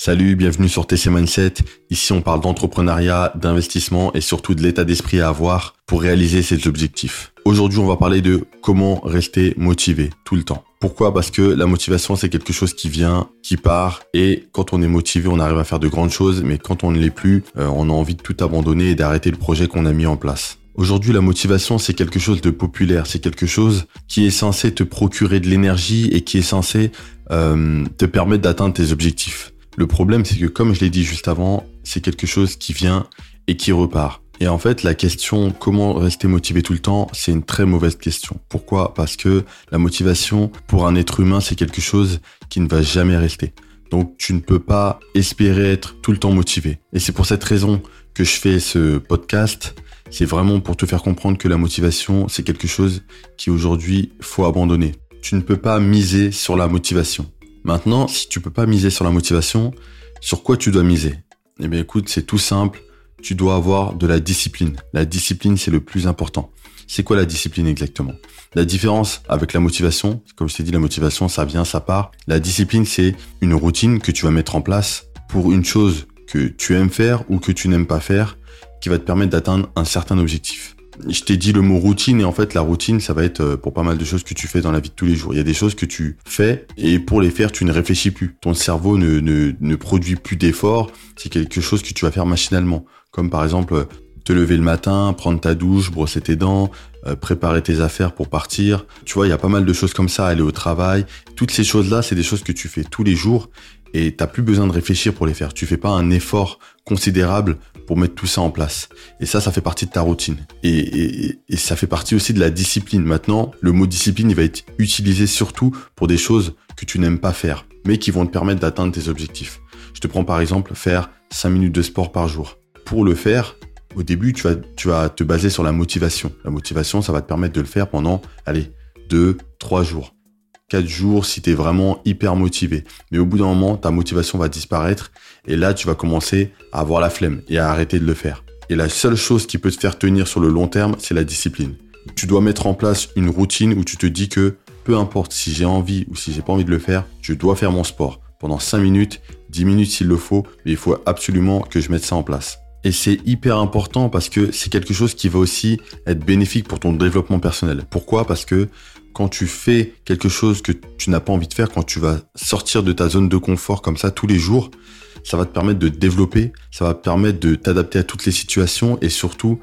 Salut, bienvenue sur TC Mindset. Ici, on parle d'entrepreneuriat, d'investissement et surtout de l'état d'esprit à avoir pour réaliser ses objectifs. Aujourd'hui, on va parler de comment rester motivé tout le temps. Pourquoi? Parce que la motivation, c'est quelque chose qui vient, qui part, et quand on est motivé, on arrive à faire de grandes choses, mais quand on ne l'est plus, euh, on a envie de tout abandonner et d'arrêter le projet qu'on a mis en place. Aujourd'hui, la motivation, c'est quelque chose de populaire, c'est quelque chose qui est censé te procurer de l'énergie et qui est censé euh, te permettre d'atteindre tes objectifs. Le problème, c'est que comme je l'ai dit juste avant, c'est quelque chose qui vient et qui repart. Et en fait, la question comment rester motivé tout le temps, c'est une très mauvaise question. Pourquoi? Parce que la motivation pour un être humain, c'est quelque chose qui ne va jamais rester. Donc tu ne peux pas espérer être tout le temps motivé. Et c'est pour cette raison que je fais ce podcast. C'est vraiment pour te faire comprendre que la motivation, c'est quelque chose qui aujourd'hui faut abandonner. Tu ne peux pas miser sur la motivation. Maintenant, si tu peux pas miser sur la motivation, sur quoi tu dois miser? Eh bien écoute, c'est tout simple, tu dois avoir de la discipline. La discipline, c'est le plus important. C'est quoi la discipline exactement? La différence avec la motivation, comme je t'ai dit, la motivation, ça vient, ça part. La discipline, c'est une routine que tu vas mettre en place pour une chose que tu aimes faire ou que tu n'aimes pas faire, qui va te permettre d'atteindre un certain objectif je t'ai dit le mot routine et en fait la routine ça va être euh, pour pas mal de choses que tu fais dans la vie de tous les jours. Il y a des choses que tu fais et pour les faire tu ne réfléchis plus. Ton cerveau ne, ne, produit plus d'efforts. C'est quelque chose que tu vas faire machinalement. Comme par exemple te lever le matin, prendre ta douche, brosser tes dents, euh, préparer tes affaires pour partir. Tu vois, il y a pas mal de choses comme ça, aller au travail. Toutes ces choses-là, c'est des choses que tu fais tous les jours et t'as plus besoin de réfléchir pour les faire. Tu fais pas un effort considérable pour mettre tout ça en place. Et ça, ça fait partie de ta routine. Et, ça fait partie aussi de la discipline. Maintenant, le mot discipline, il va être utilisé surtout pour des choses que tu n'aimes pas faire, mais qui vont te permettre d'atteindre tes objectifs. Je te prends par exemple faire 5 minutes de sport par jour. Pour le faire, au début, tu vas, tu vas te baser sur la motivation. La motivation, ça va te permettre de le faire pendant, allez, 2, 3 jours. 4 jours si tu vraiment hyper motivé. Mais au bout d'un moment, ta motivation va disparaître et là, tu vas commencer à avoir la flemme et à arrêter de le faire. Et la seule chose qui peut te faire tenir sur le long terme, c'est la discipline. Tu dois mettre en place une routine où tu te dis que peu importe si j'ai envie ou si j'ai pas envie de le faire, je dois faire mon sport pendant 5 minutes, 10 minutes s'il le faut, mais il faut absolument que je mette ça en place. Et c'est hyper important parce que c'est quelque chose qui va aussi être bénéfique pour ton développement personnel. Pourquoi? Parce que quand tu fais quelque chose que tu n'as pas envie de faire, quand tu vas sortir de ta zone de confort comme ça tous les jours, ça va te permettre de développer, ça va te permettre de t'adapter à toutes les situations et surtout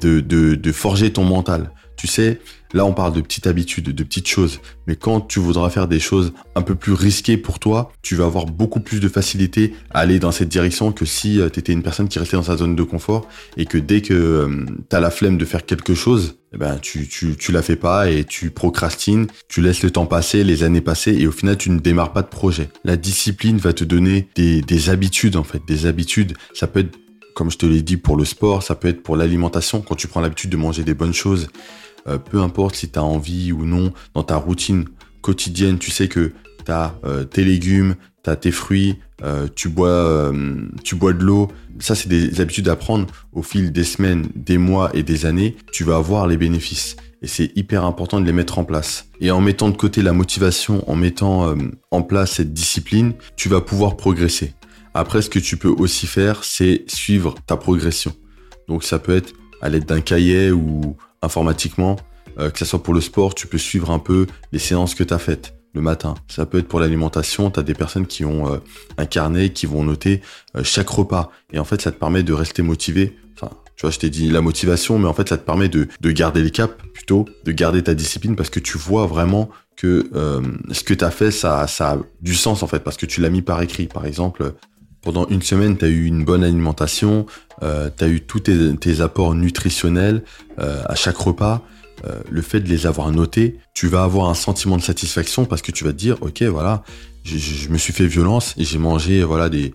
de, de, de forger ton mental. Tu sais, là on parle de petites habitudes, de petites choses, mais quand tu voudras faire des choses un peu plus risquées pour toi, tu vas avoir beaucoup plus de facilité à aller dans cette direction que si euh, tu étais une personne qui restait dans sa zone de confort et que dès que euh, tu as la flemme de faire quelque chose, eh ben tu, tu, tu la fais pas et tu procrastines, tu laisses le temps passer, les années passer et au final tu ne démarres pas de projet. La discipline va te donner des, des habitudes en fait, des habitudes. Ça peut être comme je te l'ai dit pour le sport, ça peut être pour l'alimentation quand tu prends l'habitude de manger des bonnes choses euh, peu importe si tu as envie ou non, dans ta routine quotidienne, tu sais que tu as euh, tes légumes, tu as tes fruits, euh, tu, bois, tu bois de l'eau. Ça, c'est des habitudes à prendre au fil des semaines, des mois et des années. Tu vas avoir les bénéfices. Et c'est hyper important de les mettre en place. Et en mettant de côté la motivation, en mettant en place cette discipline, tu vas pouvoir progresser. Après, ce que tu peux aussi faire, c'est suivre ta progression. Donc ça peut être à l'aide d'un cahier ou informatiquement, euh, que ce soit pour le sport, tu peux suivre un peu les séances que tu as faites le matin. Ça peut être pour l'alimentation, tu as des personnes qui ont euh, un carnet, qui vont noter euh, chaque repas. Et en fait, ça te permet de rester motivé. Enfin, tu vois, je t'ai dit la motivation, mais en fait, ça te permet de, de garder les caps plutôt, de garder ta discipline parce que tu vois vraiment que ce que tu as fait, ça, ça a du sens en fait, parce que tu l'as mis par écrit. Par exemple, pendant une semaine, tu as eu une bonne alimentation, euh, tu as eu tous tes, apports nutritionnels euh, à chaque repas. Euh, le fait de les avoir notés, tu vas avoir un sentiment de satisfaction parce que tu vas te dire, ok, voilà, je, me suis fait violence et j'ai mangé voilà des,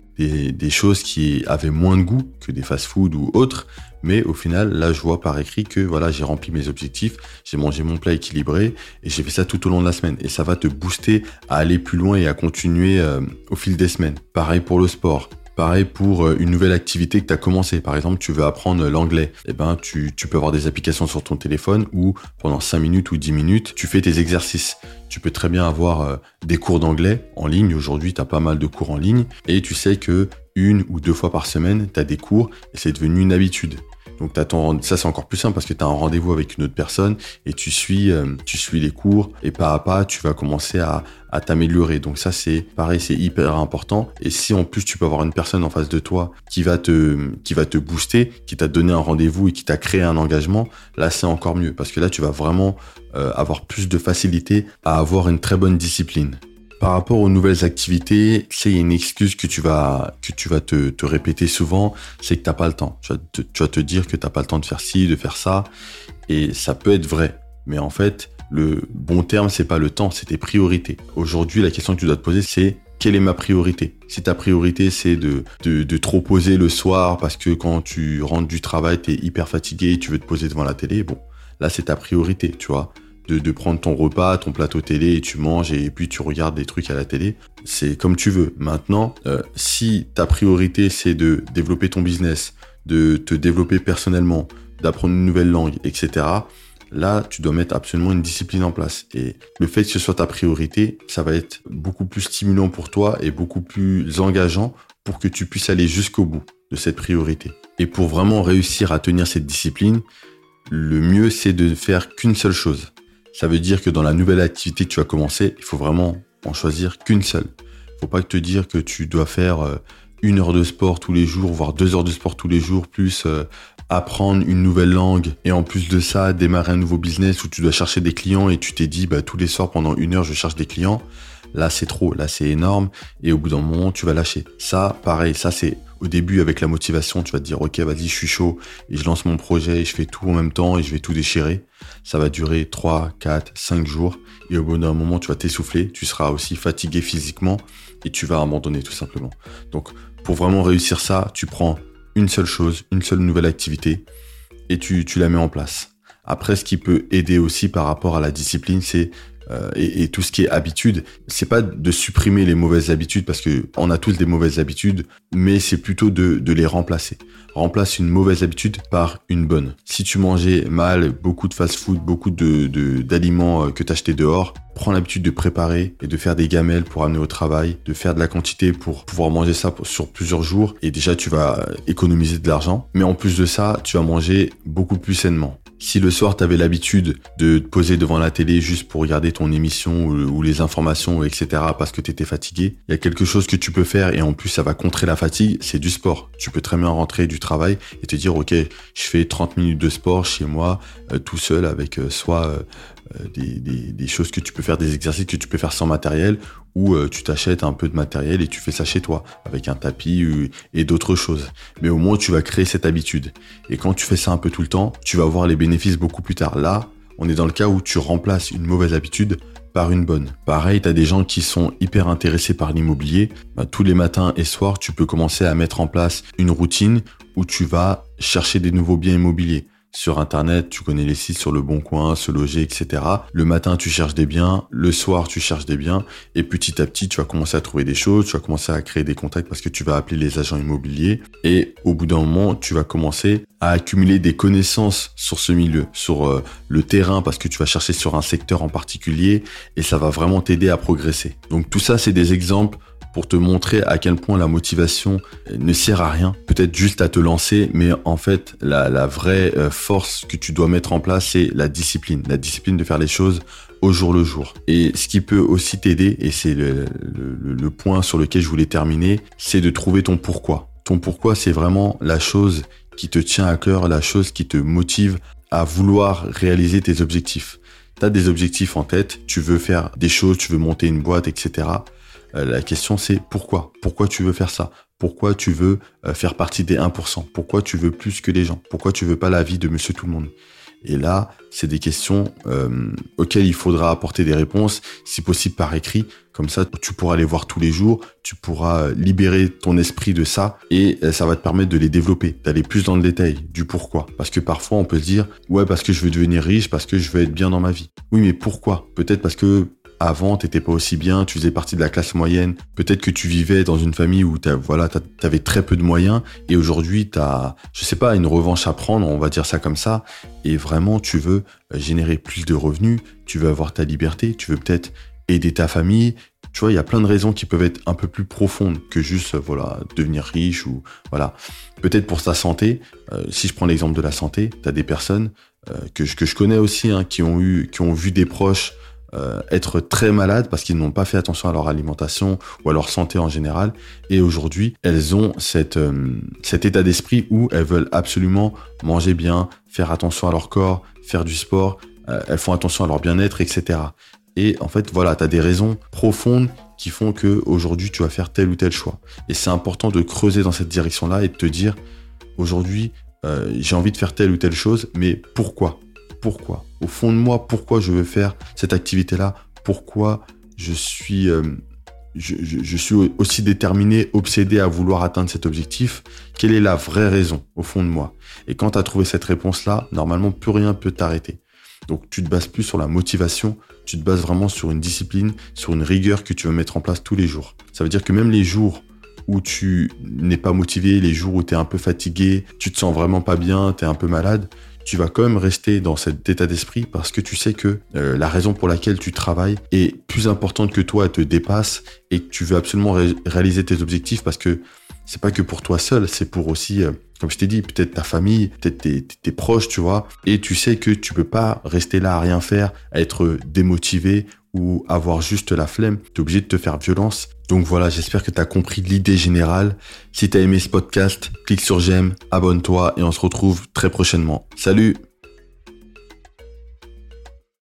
choses qui avaient moins de goût que des fast-food ou autres. Mais au final, là, je vois par écrit que voilà, j'ai rempli mes objectifs, j'ai mangé mon plat équilibré et j'ai fait ça tout au long de la semaine. Et ça va te booster à aller plus loin et à continuer euh, au fil des semaines. Pareil pour le sport. Pareil pour euh, une nouvelle activité que tu as commencé. Par exemple, tu veux apprendre l'anglais. Eh ben, tu, peux avoir des applications sur ton téléphone où pendant 5 minutes ou 10 minutes, tu fais tes exercices. Tu peux très bien avoir euh, des cours d'anglais en ligne. Aujourd'hui, tu as pas mal de cours en ligne et tu sais que une ou deux fois par semaine, tu as des cours et c'est devenu une habitude. Donc ça c'est encore plus simple parce que tu as un rendez-vous avec une autre personne et tu suis euh, tu suis les cours et pas à pas tu vas commencer à, à t'améliorer. Donc ça c'est pareil, c'est hyper important et si en plus tu peux avoir une personne en face de toi qui va te qui va te booster, qui t'a donné un rendez-vous et qui t'a créé un engagement, là c'est encore mieux parce que là tu vas vraiment euh, avoir plus de facilité à avoir une très bonne discipline. Par rapport aux nouvelles activités, c'est une excuse que tu vas que tu vas te, te répéter souvent, c'est que t'as pas le temps. Tu vas, te, tu vas te dire que t'as pas le temps de faire ci, de faire ça, et ça peut être vrai. Mais en fait, le bon terme, c'est pas le temps, c'est tes priorités. Aujourd'hui, la question que tu dois te poser, c'est quelle est ma priorité? Si ta priorité, c'est de, de, de, trop poser le soir parce que quand tu rentres du travail, tu es hyper fatigué, tu veux te poser devant la télé, bon, là, c'est ta priorité, tu vois de, de, prendre ton repas, ton plateau télé et tu manges et puis tu regardes des trucs à la télé. C'est comme tu veux. Maintenant, euh, si ta priorité c'est de développer ton business, de te développer personnellement, d'apprendre une nouvelle langue, etc. Là, tu dois mettre absolument une discipline en place. Et le fait que ce soit ta priorité, ça va être beaucoup plus stimulant pour toi et beaucoup plus engageant pour que tu puisses aller jusqu'au bout de cette priorité. Et pour vraiment réussir à tenir cette discipline, le mieux c'est de faire qu'une seule chose. Ça veut dire que dans la nouvelle activité que tu vas commencer, il faut vraiment en choisir qu'une seule. Faut pas te dire que tu dois faire euh, une heure de sport tous les jours, voire deux heures de sport tous les jours, plus euh, apprendre une nouvelle langue et en plus de ça démarrer un nouveau business où tu dois chercher des clients et tu t'es dit bah tous les soirs pendant une heure je cherche des clients. Là c'est trop, là c'est énorme et au bout d'un moment tu vas lâcher. Ça pareil, ça c'est au début, avec la motivation, tu vas te dire, OK, vas-y, je suis chaud et je lance mon projet et je fais tout en même temps et je vais tout déchirer. Ça va durer 3, 4, 5 jours. Et au bout d'un moment, tu vas t'essouffler. Tu seras aussi fatigué physiquement et tu vas abandonner tout simplement. Donc, pour vraiment réussir ça, tu prends une seule chose, une seule nouvelle activité et tu, tu la mets en place. Après, ce qui peut aider aussi par rapport à la discipline, c'est euh, et, tout ce qui est habitude, c'est pas de supprimer les mauvaises habitudes parce que on a tous des mauvaises habitudes, mais c'est plutôt de, les remplacer. Remplace une mauvaise habitude par une bonne. Si tu mangeais mal, beaucoup de fast-food, beaucoup d'aliments euh, que t'achetais dehors, prends l'habitude de préparer et de faire des gamelles pour amener au travail, de faire de la quantité pour pouvoir manger ça sur plusieurs jours. Et déjà, tu vas économiser de l'argent. Mais en plus de ça, tu vas manger beaucoup plus sainement. Si le soir, tu avais l'habitude de te poser devant la télé juste pour regarder ton émission ou, les informations, etc., parce que tu étais fatigué, il y a quelque chose que tu peux faire et en plus, ça va contrer la fatigue, c'est du sport. Tu peux très bien rentrer du travail et te dire, OK, je fais 30 minutes de sport chez moi, euh, tout seul, avec euh, soit euh, des, des, choses que tu peux faire, des exercices que tu peux faire sans matériel, ou tu t'achètes un peu de matériel et tu fais ça chez toi, avec un tapis et d'autres choses. Mais au moins, tu vas créer cette habitude. Et quand tu fais ça un peu tout le temps, tu vas voir les bénéfices beaucoup plus tard. Là, on est dans le cas où tu remplaces une mauvaise habitude par une bonne. Pareil, tu as des gens qui sont hyper intéressés par l'immobilier. Bah, tous les matins et soirs, tu peux commencer à mettre en place une routine où tu vas chercher des nouveaux biens immobiliers sur Internet, tu connais les sites sur le bon coin, se loger, etc. Le matin, tu cherches des biens, le soir, tu cherches des biens, et petit à petit, tu vas commencer à trouver des choses, tu vas commencer à créer des contacts parce que tu vas appeler les agents immobiliers, et au bout d'un moment, tu vas commencer à accumuler des connaissances sur ce milieu, sur euh, le terrain, parce que tu vas chercher sur un secteur en particulier, et ça va vraiment t'aider à progresser. Donc tout ça, c'est des exemples pour te montrer à quel point la motivation ne sert à rien, peut-être juste à te lancer, mais en fait, la, vraie euh, force que tu dois mettre en place, c'est la discipline, la discipline de faire les choses au jour le jour. Et ce qui peut aussi t'aider, et c'est le, le point sur lequel je voulais terminer, c'est de trouver ton pourquoi. Ton pourquoi, c'est vraiment la chose qui te tient à cœur, la chose qui te motive à vouloir réaliser tes objectifs. Tu as des objectifs en tête, tu veux faire des choses, tu veux monter une boîte, etc. Euh, la question c'est pourquoi? Pourquoi tu veux faire ça? Pourquoi tu veux euh, faire partie des 1% Pourquoi tu veux plus que les gens? Pourquoi tu veux pas la vie de monsieur tout le monde et là, c'est des questions euh, auxquelles il faudra apporter des réponses, si possible par écrit. Comme ça, tu pourras les voir tous les jours, tu pourras libérer ton esprit de ça et ça va te permettre de les développer, d'aller plus dans le détail du pourquoi. Parce que parfois, on peut se dire, ouais, parce que je veux devenir riche, parce que je veux être bien dans ma vie. Oui, mais pourquoi? Peut-être parce que avant, t'étais pas aussi bien, tu faisais partie de la classe moyenne. Peut-être que tu vivais dans une famille où t'as, voilà, t'avais très peu de moyens et aujourd'hui t'as, je sais pas, une revanche à prendre, on va dire ça comme ça. Et vraiment, tu veux euh, générer plus de revenus, tu veux avoir ta liberté, tu veux peut-être aider ta famille. Tu vois, il y a plein de raisons qui peuvent être un peu plus profondes que juste, voilà, devenir riche ou, voilà. Peut-être pour ta santé. Euh, si je prends l'exemple de la santé, t'as des personnes euh, que, que je connais aussi, hein, qui ont eu, qui ont vu des proches euh, être très malades parce qu'ils n'ont pas fait attention à leur alimentation ou à leur santé en général. Et aujourd'hui, elles ont euh, cet état d'esprit où elles veulent absolument manger bien, faire attention à leur corps, faire du sport, euh, elles font attention à leur bien-être, etc. Et en fait, voilà, tu as des raisons profondes qui font que aujourd'hui tu vas faire tel ou tel choix. Et c'est important de creuser dans cette direction-là et de te dire, aujourd'hui, j'ai envie de faire telle ou telle chose, mais pourquoi? Pourquoi? Au fond de moi, pourquoi je veux faire cette activité-là? Pourquoi je suis, euh, aussi déterminé, obsédé à vouloir atteindre cet objectif? Quelle est la vraie raison au fond de moi? Et quand tu as trouvé cette réponse-là, normalement, plus rien peut t'arrêter. Donc tu te bases plus sur la motivation, tu te bases vraiment sur une discipline, sur une rigueur que tu veux mettre en place tous les jours. Ça veut dire que même les jours où tu n'es pas motivé, les jours où tu es un peu fatigué, tu te sens vraiment pas bien, tu es un peu malade, tu vas quand même rester dans cet état d'esprit parce que tu sais que euh, la raison pour laquelle tu travailles est plus importante que toi, elle te dépasse et que tu veux absolument réaliser tes objectifs parce que c'est pas que pour toi seul, c'est pour aussi, euh, comme je t'ai dit, peut-être ta famille, peut-être tes, tes, proches, tu vois. Et tu sais que tu peux pas rester là à rien faire, à être démotivé ou avoir juste la flemme. Tu es obligé de te faire violence. Donc voilà, j'espère que tu as compris l'idée générale. Si tu as aimé ce podcast, clique sur j'aime, abonne-toi et on se retrouve très prochainement. Salut